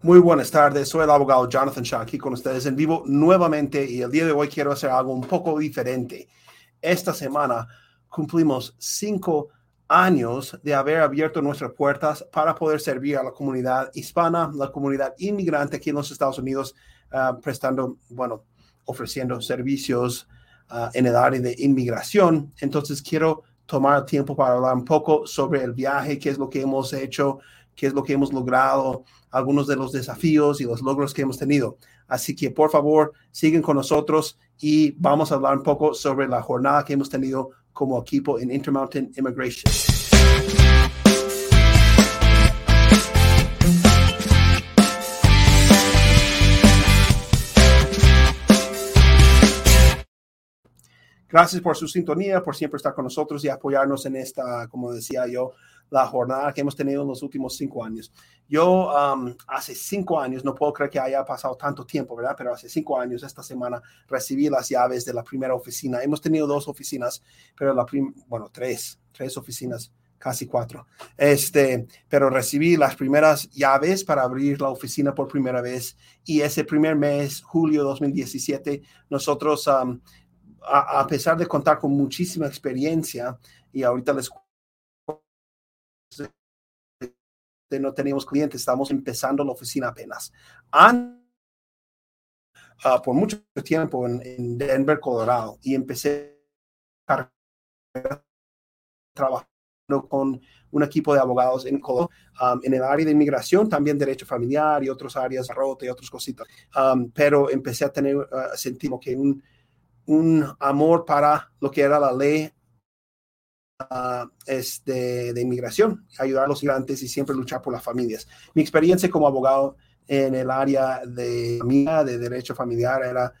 Muy buenas tardes, soy el abogado Jonathan Shaw aquí con ustedes en vivo nuevamente y el día de hoy quiero hacer algo un poco diferente. Esta semana cumplimos cinco años de haber abierto nuestras puertas para poder servir a la comunidad hispana, la comunidad inmigrante aquí en los Estados Unidos, uh, prestando, bueno, ofreciendo servicios uh, en el área de inmigración. Entonces quiero tomar tiempo para hablar un poco sobre el viaje, qué es lo que hemos hecho, qué es lo que hemos logrado, algunos de los desafíos y los logros que hemos tenido. Así que por favor, siguen con nosotros y vamos a hablar un poco sobre la jornada que hemos tenido como equipo en Intermountain Immigration. Gracias por su sintonía, por siempre estar con nosotros y apoyarnos en esta, como decía yo, la jornada que hemos tenido en los últimos cinco años. Yo hace cinco años, no puedo creer que haya pasado tanto tiempo, ¿verdad? Pero hace cinco años, esta semana, recibí las llaves de la primera oficina. Hemos tenido dos oficinas, pero la bueno, tres, tres oficinas casi cuatro. Este, pero recibí las primeras llaves para abrir la oficina por primera vez y ese primer mes, julio 2017, nosotros um, a, pesar de contar con muchísima experiencia, y ahorita les no teníamos clientes, estamos empezando la oficina apenas. Uh, por mucho tiempo en, Denver, Colorado, y empecé trabajando con un equipo de abogados en Colorado, um, en el área de inmigración, también derecho familiar y otras áreas, rota y otras cositas. Um, pero empecé a tener, uh, sentir que un, un amor para lo que era la ley uh, de inmigración, ayudar a los migrantes y siempre luchar por las familias. Mi experiencia como abogado en el área de familia, de derecho familiar, era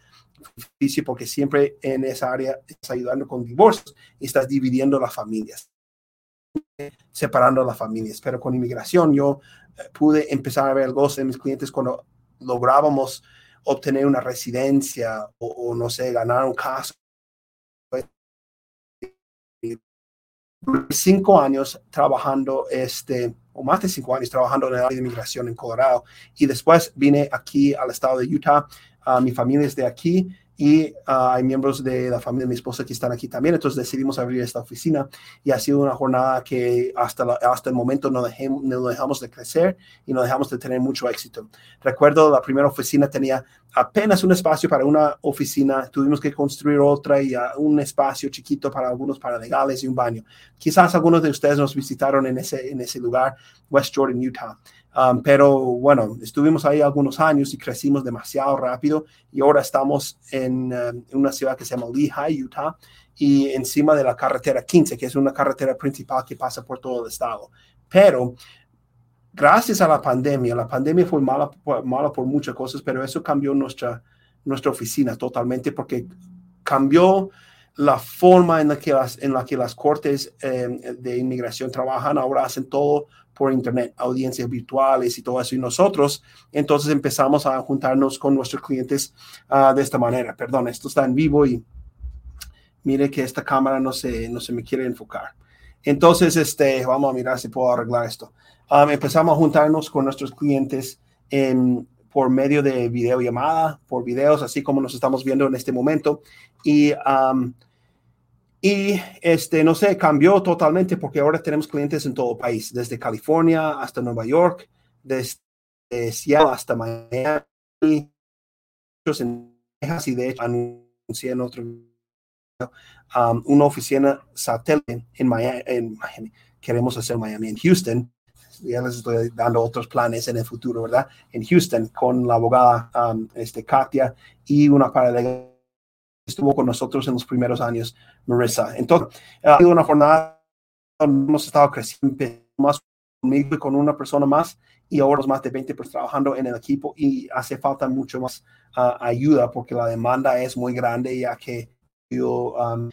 difícil porque siempre en esa área estás ayudando con divorcios y estás dividiendo las familias, separando las familias. Pero con inmigración yo eh, pude empezar a ver el goce de mis clientes cuando lográbamos obtener una residencia o, no sé, ganar un caso. Cinco años trabajando, este, o más de cinco años trabajando en el área de inmigración en Colorado. Y después vine aquí al estado de Utah. Uh, mi familia es de aquí y ah, hay miembros de la familia de mi esposa que están aquí también, entonces decidimos abrir esta oficina y ha sido una jornada que hasta, hasta el momento no, no dejamos de crecer y no dejamos de tener mucho éxito. Recuerdo la primera oficina tenía apenas un espacio para una oficina, tuvimos que construir otra y uh, un espacio chiquito para algunos paralegales y un baño. Quizás algunos de ustedes nos visitaron en ese, en ese lugar, West Jordan, Utah. Um, pero bueno, estuvimos ahí algunos años y crecimos demasiado rápido y ahora estamos en, um, en, una ciudad que se llama Lehigh, Utah, y encima de la carretera 15, que es una carretera principal que pasa por todo el estado. Pero gracias a la pandemia, la pandemia fue mala, mala por muchas cosas, pero eso cambió nuestra, nuestra oficina totalmente porque cambió la forma en la que las, en la que las cortes eh, de inmigración trabajan. Ahora hacen todo por internet, audiencias virtuales y todo eso. Y nosotros entonces empezamos a juntarnos con nuestros clientes uh, de esta manera. Perdón, esto está en vivo y mire que esta cámara no se, no se me quiere enfocar. Entonces, este, vamos a mirar si puedo arreglar esto. Um, empezamos a juntarnos con nuestros clientes en, por medio de videollamada, por videos, así como nos estamos viendo en este momento. Y um, y este, no sé, cambió totalmente porque ahora tenemos clientes en todo el país, desde California hasta Nueva York, desde Seattle hasta Miami, en Texas y de hecho anuncié en otro um, una oficina satélite en Miami. Queremos hacer Miami en Houston. Ya les estoy dando otros planes en el futuro, ¿verdad? En Houston con la abogada um, este, Katia y una paralela estuvo con nosotros en los primeros años, Marissa. Entonces, ha sido una jornada hemos estado creciendo más conmigo y con una persona más y ahora más de 20 pues trabajando en el equipo y hace falta mucho más uh, ayuda porque la demanda es muy grande ya que yo um,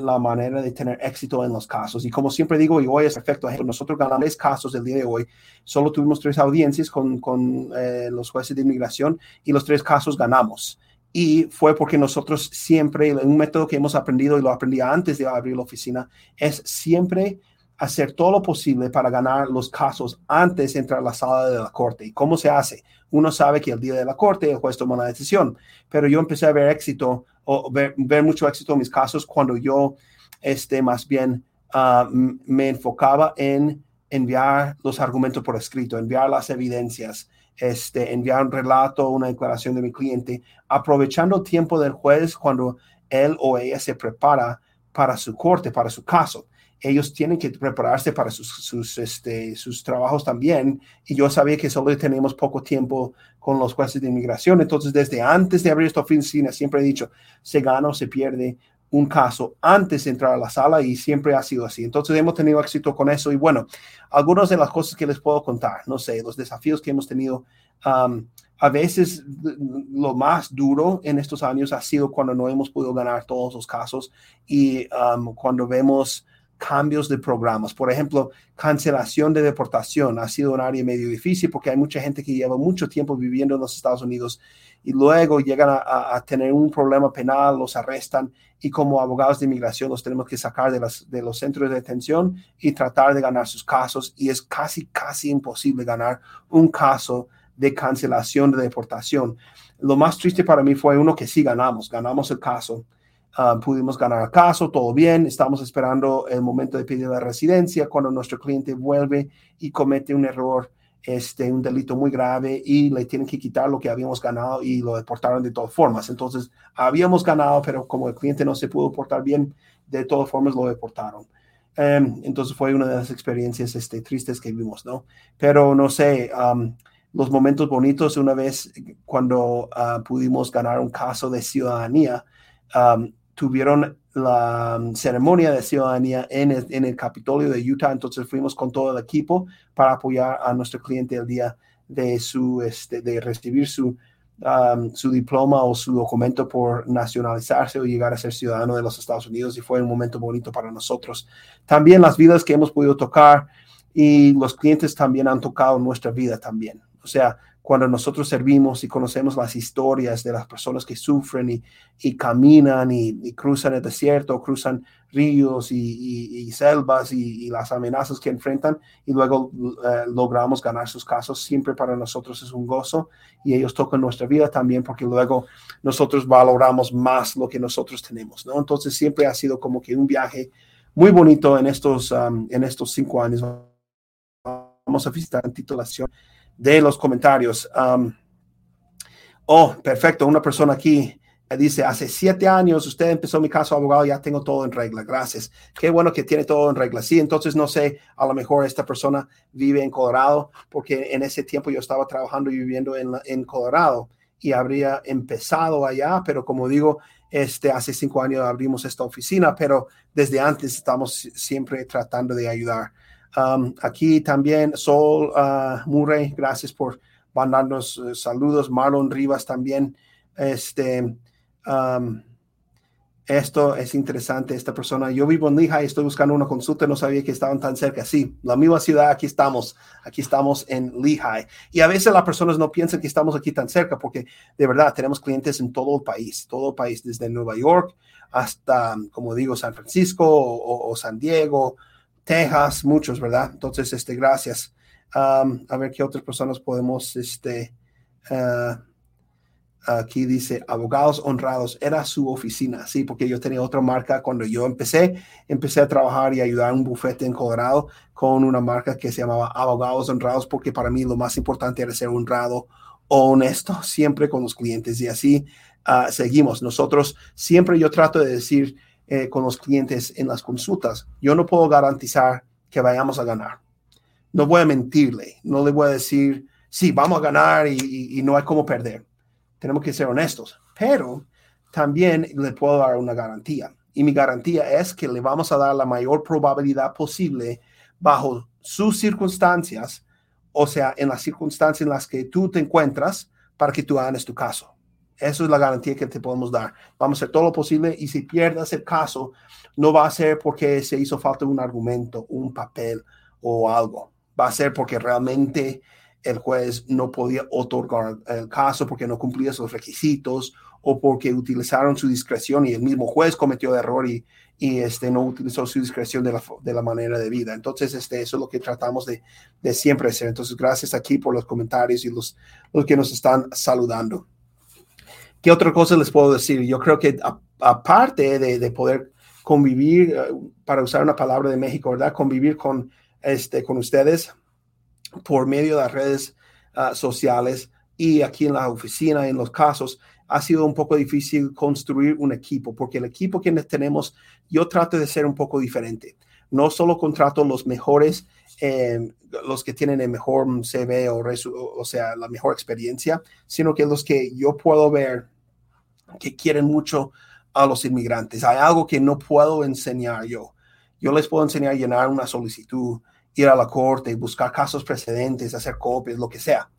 la manera de tener éxito en los casos. Y como siempre digo, y hoy es perfecto nosotros ganamos casos el día de hoy. Solo tuvimos tres audiencias con, con eh, los jueces de inmigración y los tres casos ganamos. Y fue porque nosotros siempre, un método que hemos aprendido y lo aprendí antes de abrir la oficina, es siempre hacer todo lo posible para ganar los casos antes de entrar a la sala de la corte. ¿Y cómo se hace? Uno sabe que el día de la corte el juez toma una decisión, pero yo empecé a ver éxito o ver, mucho éxito en mis casos cuando yo, este, más bien, ah, me enfocaba en enviar los argumentos por escrito, enviar las evidencias, este, enviar un relato, una declaración de mi cliente, aprovechando el tiempo del juez cuando él o ella se prepara para su corte, para su caso. Ellos tienen que prepararse para sus, sus, este, sus trabajos también. Y yo sabía que solo tenemos poco tiempo con los jueces de inmigración. Entonces, desde antes de abrir esta oficina, siempre he dicho, se gana o se pierde un caso antes de entrar a la sala y siempre ha sido así. Entonces hemos tenido éxito con eso y bueno, algunas de las cosas que les puedo contar, no sé, los desafíos que hemos tenido. a veces lo más duro en estos años ha sido cuando no hemos podido ganar todos los casos y cuando vemos cambios de programas. Por ejemplo, cancelación de deportación ha sido un área medio difícil porque hay mucha gente que lleva mucho tiempo viviendo en los Estados Unidos y luego llegan a, tener un problema penal, los arrestan y como abogados de inmigración los tenemos que sacar de, de los centros de detención y tratar de ganar sus casos y es casi, casi imposible ganar un caso de cancelación de deportación. Lo más triste para mí fue uno que sí ganamos, ganamos el caso Ah, pudimos ganar el caso, todo bien, estamos esperando el momento de pedir la residencia cuando nuestro cliente vuelve y comete un error, este, un delito muy grave y le tienen que quitar lo que habíamos ganado y lo deportaron de todas formas. Entonces, habíamos ganado, pero como el cliente no se pudo portar bien, de todas formas lo deportaron. Em, entonces fue una de las experiencias este, tristes que vimos, ¿no? Pero no sé, los momentos bonitos, una vez cuando ah, pudimos ganar un caso de ciudadanía, tuvieron la um, ceremonia de ciudadanía en el, en el, Capitolio de Utah, entonces fuimos con todo el equipo para apoyar a nuestro cliente el día de, su, este, de recibir su, um, su diploma o su documento por nacionalizarse o llegar a ser ciudadano de los Estados Unidos y fue un momento bonito para nosotros. También las vidas que hemos podido tocar y los clientes también han tocado nuestra vida también. O sea, cuando nosotros servimos y conocemos las historias de las personas que sufren y, caminan y, cruzan el desierto, cruzan ríos y, selvas y, las amenazas que enfrentan y luego eh, logramos ganar sus casos, siempre para nosotros es un gozo y ellos tocan nuestra vida también porque luego nosotros valoramos más lo que nosotros tenemos, ¿no? Entonces siempre ha sido como que un viaje muy bonito en estos, um, en estos cinco años. Vamos a visitar en titulación de los comentarios. oh, perfecto. Una persona aquí dice, hace siete años usted empezó mi caso abogado, ya tengo todo en regla. Gracias. Qué bueno que tiene todo en regla. Sí, entonces no sé, a lo mejor esta persona vive en Colorado, porque en ese tiempo yo estaba trabajando y viviendo en, en Colorado y habría empezado allá, pero como digo, este, hace cinco años abrimos esta oficina, pero desde antes estamos siempre tratando de ayudar. Um, aquí también Sol uh, Murray, gracias por mandarnos uh, saludos. Marlon Rivas también. Este, um, esto es interesante, esta persona. Yo vivo en Lehigh, estoy buscando una consulta, no sabía que estaban tan cerca. Sí, la misma ciudad, aquí estamos, aquí estamos en Lehigh. Y a veces las personas no piensan que estamos aquí tan cerca porque de verdad tenemos clientes en todo el país, todo el país, desde Nueva York hasta, como digo, San Francisco o San Diego, Texas, muchos, ¿verdad? Entonces, este, gracias. a ver qué otras personas podemos, este, ah, aquí dice, abogados honrados, era su oficina, sí, porque yo tenía otra marca cuando yo empecé, empecé a trabajar y ayudar a un bufete en Colorado con una marca que se llamaba Abogados Honrados, porque para mí lo más importante era ser honrado, honesto, siempre con los clientes y así ah, seguimos. Nosotros siempre yo trato de decir, eh, con los clientes en las consultas. Yo no puedo garantizar que vayamos a ganar. No voy a mentirle, no le voy a decir, sí, vamos a ganar y, no hay cómo perder. Tenemos que ser honestos, pero también le puedo dar una garantía. Y mi garantía es que le vamos a dar la mayor probabilidad posible bajo sus circunstancias, o sea, en las circunstancias en las que tú te encuentras para que tú ganes tu caso. Eso es la garantía que te podemos dar. Vamos a hacer todo lo posible y si pierdas el caso, no va a ser porque se hizo falta un argumento, un papel o algo. Va a ser porque realmente el juez no podía otorgar el caso porque no cumplía sus requisitos o porque utilizaron su discreción y el mismo juez cometió error y, y este, no utilizó su discreción de la, de la manera de vida. Entonces, este, eso es lo que tratamos de, de siempre hacer. Entonces, gracias aquí por los comentarios y los, los que nos están saludando. ¿Qué otra cosa les puedo decir? Yo creo que aparte de, de, poder convivir, eh, para usar una palabra de México, ¿verdad? Convivir con, este, con ustedes por medio de las redes uh, sociales y aquí en la oficina, en los casos, ha sido un poco difícil construir un equipo, porque el equipo que tenemos, yo trato de ser un poco diferente. No solo contrato los mejores, eh, los que tienen el mejor CV o, o sea, la mejor experiencia, sino que los que yo puedo ver que quieren mucho a los inmigrantes. Hay algo que no puedo enseñar yo. Yo les puedo enseñar a llenar una solicitud, ir a la corte, buscar casos precedentes, hacer copias, lo que sea.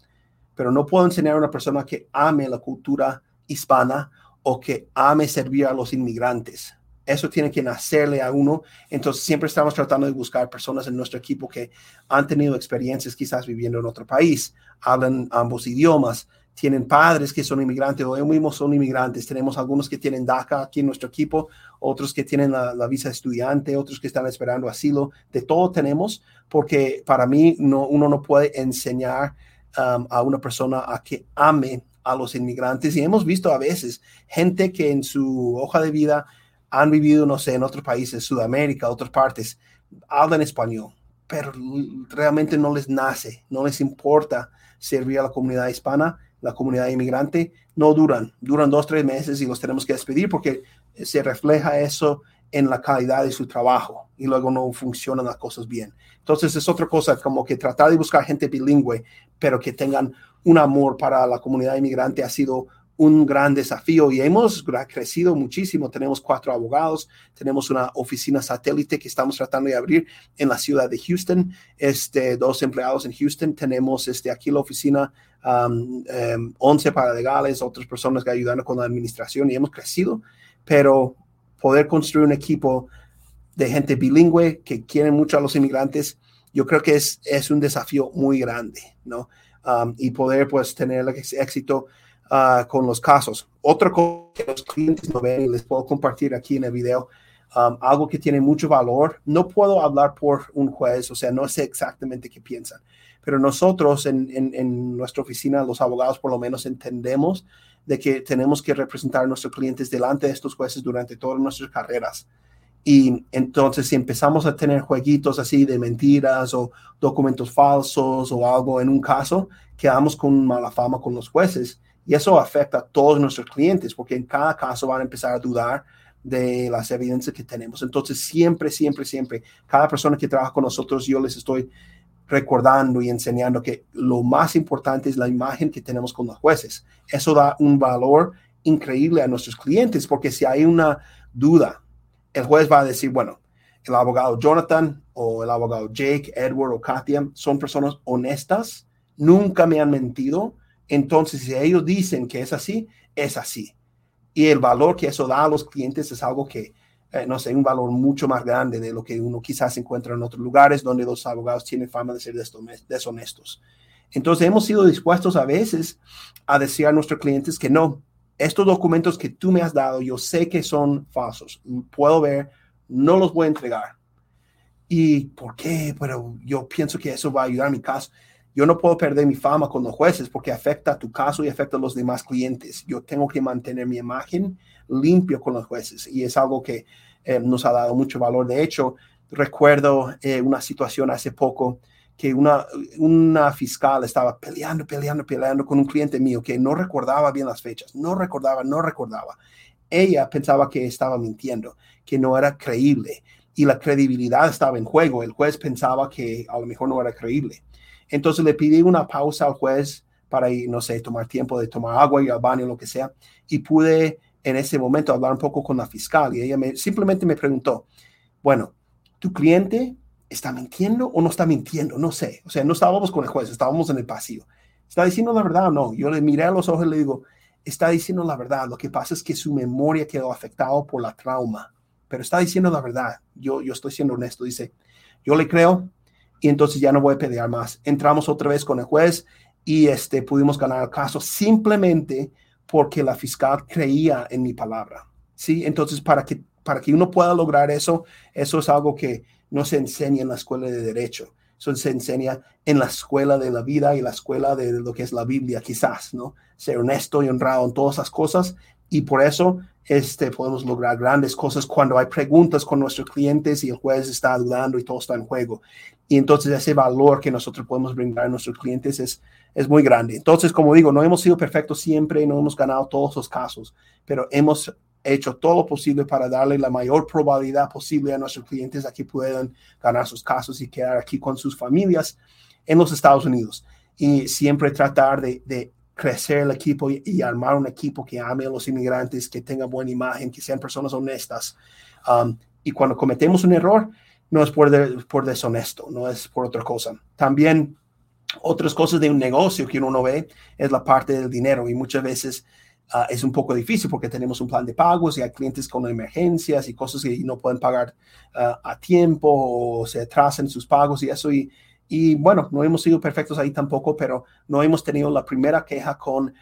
Pero no puedo enseñar a una persona que ame la cultura hispana o que ame servir a los inmigrantes. Eso tiene que nacerle a uno. Entonces siempre estamos tratando de buscar personas en nuestro equipo que han tenido experiencias quizás viviendo en otro país, hablan ambos idiomas, tienen padres que son inmigrantes o ellos mismos son inmigrantes. Tenemos algunos que tienen DACA aquí en nuestro equipo, otros que tienen la, la visa estudiante, otros que están esperando asilo. De todo tenemos, porque para mí no, uno no puede enseñar um, a una persona a que ame a los inmigrantes y hemos visto a veces gente que en su hoja de vida han vivido, no sé, en otros países, Sudamérica, otras partes, hablan español, pero realmente no les nace, no les importa servir a la comunidad hispana, la comunidad inmigrante, no duran, duran dos, tres meses y los tenemos que despedir porque se refleja eso en la calidad de su trabajo y luego no funcionan las cosas bien. Entonces es otra cosa como que tratar de buscar gente bilingüe, pero que tengan un amor para la comunidad inmigrante ha sido un gran desafío y hemos crecido muchísimo. Tenemos cuatro abogados, tenemos una oficina satélite que estamos tratando de abrir en la ciudad de Houston, este, dos empleados en Houston, tenemos este, aquí la oficina, um, um, 11 paralegales, otras personas que ayudan con la administración y hemos crecido, pero poder construir un equipo de gente bilingüe que quieren mucho a los inmigrantes, yo creo que es, es un desafío muy grande, ¿no? Y poder pues tener éxito uh, con los casos. Otra cosa que los clientes no ven y les puedo compartir aquí en el video, um, algo que tiene mucho valor. No puedo hablar por un juez, o sea, no sé exactamente qué piensan, pero nosotros en, en, en nuestra oficina, los abogados por lo menos entendemos de que tenemos que representar a nuestros clientes delante de estos jueces durante todas nuestras carreras. Y entonces si empezamos a tener jueguitos así de mentiras o documentos falsos o algo en un caso, quedamos con mala fama con los jueces. Y eso afecta a todos nuestros clientes porque en cada caso van a empezar a dudar de las evidencias que tenemos. Entonces siempre, siempre, siempre, cada persona que trabaja con nosotros, yo les estoy recordando y enseñando que lo más importante es la imagen que tenemos con los jueces. Eso da un valor increíble a nuestros clientes porque si hay una duda el juez va a decir, bueno, el abogado Jonathan o el abogado Jake, Edward o Katia son personas honestas, nunca me han mentido. Entonces, si ellos dicen que es así, es así. Y el valor que eso da a los clientes es algo que, eh, no sé, un valor mucho más grande de lo que uno quizás encuentra en otros lugares donde los abogados tienen fama de ser deshonestos. Entonces, hemos sido dispuestos a veces a decir a nuestros clientes que no, estos documentos que tú me has dado, yo sé que son falsos, puedo ver, no los voy a entregar. ¿Y por qué? Pero yo pienso que eso va a ayudar a mi caso. Yo no puedo perder mi fama con los jueces porque afecta a tu caso y afecta a los demás clientes. Yo tengo que mantener mi imagen limpio con los jueces y es algo que eh, nos ha dado mucho valor. De hecho, recuerdo eh, una situación hace poco que una, una fiscal estaba peleando, peleando, peleando con un cliente mío que no recordaba bien las fechas, no recordaba, no recordaba. Ella pensaba que estaba mintiendo, que no era creíble y la credibilidad estaba en juego. El juez pensaba que a lo mejor no era creíble. Entonces le pedí una pausa al juez para ir, no sé, tomar tiempo de tomar agua y al baño, lo que sea. Y pude en ese momento hablar un poco con la fiscal y ella me, simplemente me preguntó, bueno, tu cliente ¿está mintiendo o no está mintiendo? No sé. O sea, no estábamos con el juez, estábamos en el pasillo. ¿Está diciendo la verdad o no? Yo le miré a los ojos y le digo, está diciendo la verdad. Lo que pasa es que su memoria quedó afectada por la trauma, pero está diciendo la verdad. Yo, yo estoy siendo honesto. Dice, yo le creo y entonces ya no voy a pelear más. Entramos otra vez con el juez y este, pudimos ganar el caso simplemente porque la fiscal creía en mi palabra. ¿sí? Entonces, para que, para que uno pueda lograr eso, eso es algo que no se enseña en la escuela de derecho. Eso se enseña en la escuela de la vida y la escuela de lo que es la Biblia, quizás, ¿no? Ser honesto y honrado en todas esas cosas. Y por eso este, podemos lograr grandes cosas cuando hay preguntas con nuestros clientes y el juez está dudando y todo está en juego. Y entonces ese valor que nosotros podemos brindar a nuestros clientes es, es muy grande. Entonces, como digo, no hemos sido perfectos siempre, no hemos ganado todos los casos, pero hemos hecho todo lo posible para darle la mayor probabilidad posible a nuestros clientes a que puedan ganar sus casos y quedar aquí con sus familias en los Estados Unidos. Y siempre tratar de, de crecer el equipo y, armar un equipo que ame a los inmigrantes, que tenga buena imagen, que sean personas honestas. Um, y cuando cometemos un error, no es por, por deshonesto, no es por otra cosa. También otras cosas de un negocio que uno no ve es la parte del dinero y muchas veces uh, es un poco difícil porque tenemos un plan de pagos y hay clientes con emergencias y cosas que no pueden pagar uh, a tiempo o se atrasan sus pagos y eso. Y, bueno, no hemos sido perfectos ahí tampoco, pero no hemos tenido la primera queja con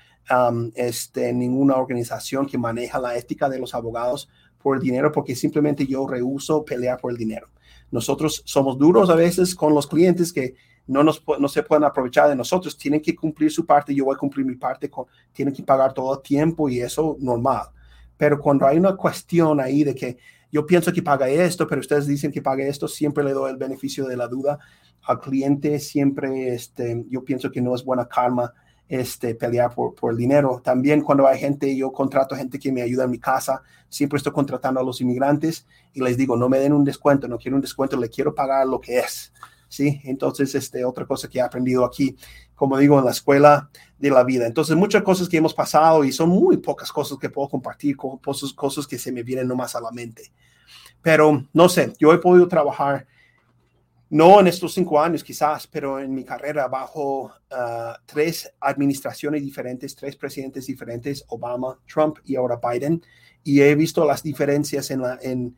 este, ninguna organización que maneja la ética de los abogados por el dinero porque simplemente yo rehuso pelear por el dinero. Nosotros somos duros a veces con los clientes que no, nos, no se pueden aprovechar de nosotros, tienen que cumplir su parte, yo voy a cumplir mi parte, con, tienen que pagar todo el tiempo y eso normal. Pero cuando hay una cuestión ahí de que yo pienso que paga esto, pero ustedes dicen que pague esto, siempre le doy el beneficio de la duda al cliente, siempre este, yo pienso que no es buena karma este, pelear por, por el dinero. También cuando hay gente, yo contrato gente que me ayuda en mi casa, siempre estoy contratando a los inmigrantes y les digo, no me den un descuento, no quiero un descuento, le quiero pagar lo que es. ¿sí? Entonces, este, otra cosa que he aprendido aquí, como digo, en la escuela de la vida. Entonces, muchas cosas que hemos pasado y son muy pocas cosas que puedo compartir, cosas, cosas que se me vienen nomás a la mente. Pero, no sé, yo he podido trabajar, no en estos cinco años quizás, pero en mi carrera bajo ah, tres administraciones diferentes, tres presidentes diferentes, Obama, Trump y ahora Biden, y he visto las diferencias en, en,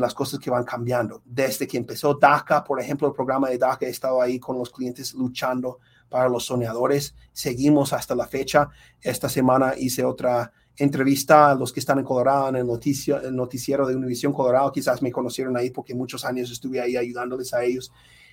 las cosas que van cambiando. Desde que empezó DACA, por ejemplo, el programa de DACA, he estado ahí con los clientes luchando para los soñadores. Seguimos hasta la fecha. Esta semana hice otra entrevista a los que están en Colorado, en el, noticio, el noticiero de Univisión Colorado. Quizás me conocieron ahí porque muchos años estuve ahí ayudándoles a ellos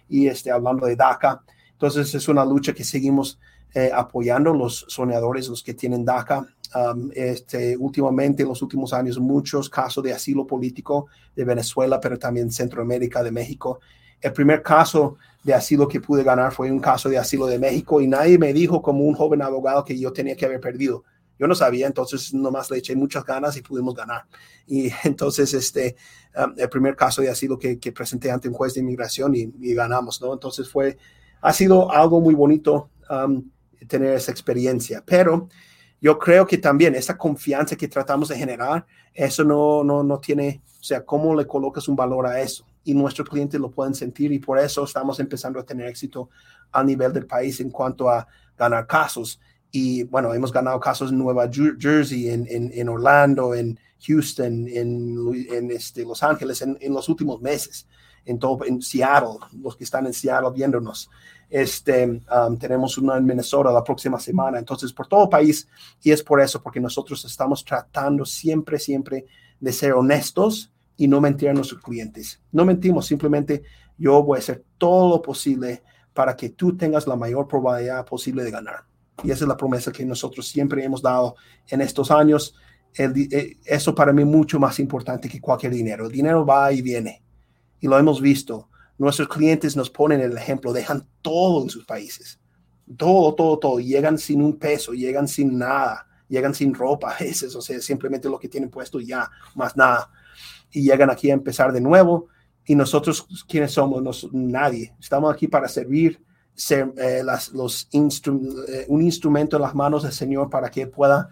y este, hablando de DACA. Entonces es una lucha que seguimos eh, apoyando los soñadores, los que tienen DACA. Um, este, últimamente, en los últimos años, muchos casos de asilo político de Venezuela, pero también Centroamérica, de México. El primer caso de asilo que pude ganar fue un caso de asilo de México y nadie me dijo como un joven abogado que yo tenía que haber perdido. Yo no sabía, entonces nomás le eché muchas ganas y pudimos ganar. Y entonces, este, um, el primer caso de asilo que, que, presenté ante un juez de inmigración y, y, ganamos, ¿no? Entonces fue, ha sido algo muy bonito um, tener esa experiencia, pero yo creo que también esa confianza que tratamos de generar, eso no, no, no tiene, o sea, cómo le colocas un valor a eso. Y nuestros clientes lo pueden sentir y por eso estamos empezando a tener éxito a nivel del país en cuanto a ganar casos. Y bueno, hemos ganado casos en Nueva Jersey, en, en, en Orlando, en Houston, en, en este, Los Ángeles, en, los últimos meses, en todo, en Seattle, los que están en Seattle viéndonos. Este, um, tenemos una en Minnesota la próxima semana, entonces por todo el país, y es por eso, porque nosotros estamos tratando siempre, siempre de ser honestos y no mentir a nuestros clientes. No mentimos, simplemente yo voy a hacer todo lo posible para que tú tengas la mayor probabilidad posible de ganar. Y esa es la promesa que nosotros siempre hemos dado en estos años. Eh, eso para mí es mucho más importante que cualquier dinero. El dinero va y viene. Y lo hemos visto. Nuestros clientes nos ponen el ejemplo, dejan todo en sus países, todo, todo, todo, llegan sin un peso, llegan sin nada, llegan sin ropa a veces, o sea, simplemente lo que tienen puesto ya, más nada. Y llegan aquí a empezar de nuevo. Y nosotros, ¿quiénes somos? nadie. Estamos aquí para servir, ser eh, las, los eh, un instrumento en las manos del Señor para que pueda,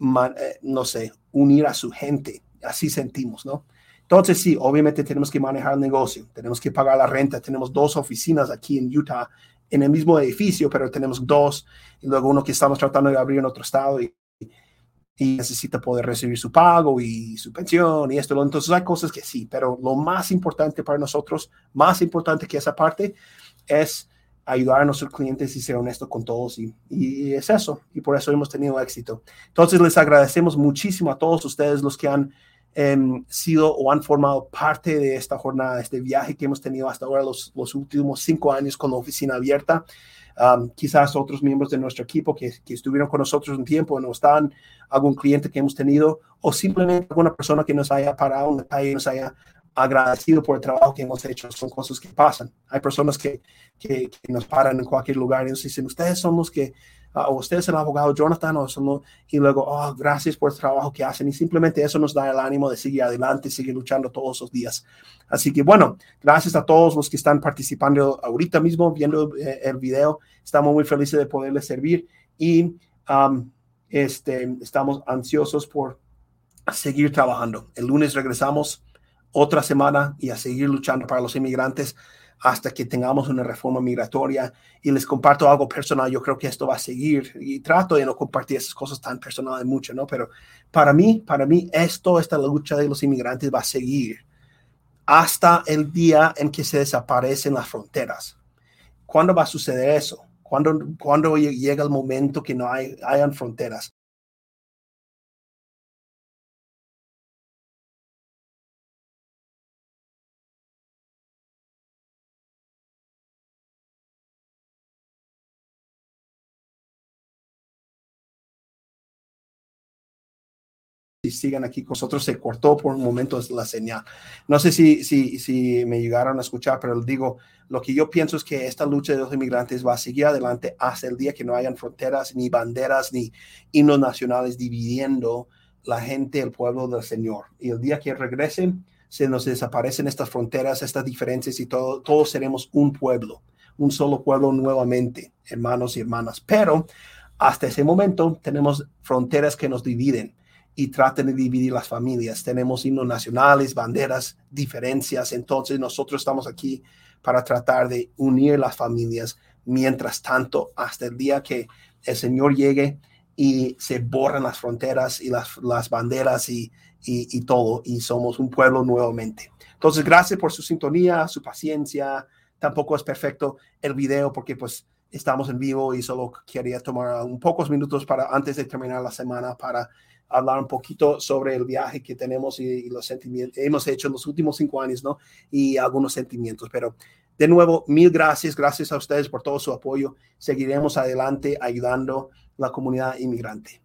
eh, no sé, unir a su gente. Así sentimos, ¿no? Entonces, sí, obviamente tenemos que manejar el negocio, tenemos que pagar la renta, tenemos dos oficinas aquí en Utah, en el mismo edificio, pero tenemos dos, y luego uno que estamos tratando de abrir en otro estado. Y, y necesita poder recibir su pago y su pensión y esto. Entonces hay cosas que sí, pero lo más importante para nosotros, más importante que esa parte, es ayudar a nuestros clientes y ser honesto con todos y, y, es eso y por eso hemos tenido éxito. Entonces les agradecemos muchísimo a todos ustedes los que han eh, sido o han formado parte de esta jornada, este viaje que hemos tenido hasta ahora los, los últimos cinco años con la oficina abierta. Um, quizás otros miembros de nuestro equipo que, que, estuvieron con nosotros un tiempo, no están, algún cliente que hemos tenido o simplemente alguna persona que nos haya parado en la calle, nos haya agradecido por el trabajo que hemos hecho. Son cosas que pasan. Hay personas que, que, que nos paran en cualquier lugar y nos dicen, ustedes son los que, uh, o ustedes el abogado Jonathan, o son los, y luego, oh, gracias por el trabajo que hacen. Y simplemente eso nos da el ánimo de seguir adelante, seguir luchando todos los días. Así que bueno, gracias a todos los que están participando ahorita mismo, viendo eh, el video. Estamos muy felices de poderles servir y um, este, estamos ansiosos por seguir trabajando. El lunes regresamos otra semana y a seguir luchando para los inmigrantes hasta que tengamos una reforma migratoria. Y les comparto algo personal, yo creo que esto va a seguir y trato de no compartir esas cosas tan personales mucho, ¿no? Pero para mí, para mí, esto, esta lucha de los inmigrantes va a seguir hasta el día en que se desaparecen las fronteras. ¿Cuándo va a suceder eso? ¿Cuándo, cuando llega el momento que no hay, hayan fronteras? Sigan aquí con nosotros. Se cortó por un momento la señal. No sé si, si, si me llegaron a escuchar, pero digo, lo que yo pienso es que esta lucha de los inmigrantes va a seguir adelante hasta el día que no hayan fronteras, ni banderas, ni himnos nacionales dividiendo la gente, el pueblo del Señor. Y el día que regresen, se nos desaparecen estas fronteras, estas diferencias y todo, todos seremos un pueblo, un solo pueblo nuevamente, hermanos y hermanas. Pero hasta ese momento tenemos fronteras que nos dividen y traten de dividir las familias. Tenemos himnos nacionales, banderas, diferencias. Entonces nosotros estamos aquí para tratar de unir las familias. Mientras tanto, hasta el día que el Señor llegue y se borran las fronteras y las, las banderas y, y, y todo, y somos un pueblo nuevamente. Entonces, gracias por su sintonía, su paciencia. Tampoco es perfecto el video porque pues estamos en vivo y solo quería tomar un pocos minutos para antes de terminar la semana para hablar un poquito sobre el viaje que tenemos y, los sentimientos hemos hecho en los últimos cinco años, ¿no? Y algunos sentimientos. Pero de nuevo, mil gracias, gracias a ustedes por todo su apoyo. Seguiremos adelante ayudando a la comunidad inmigrante.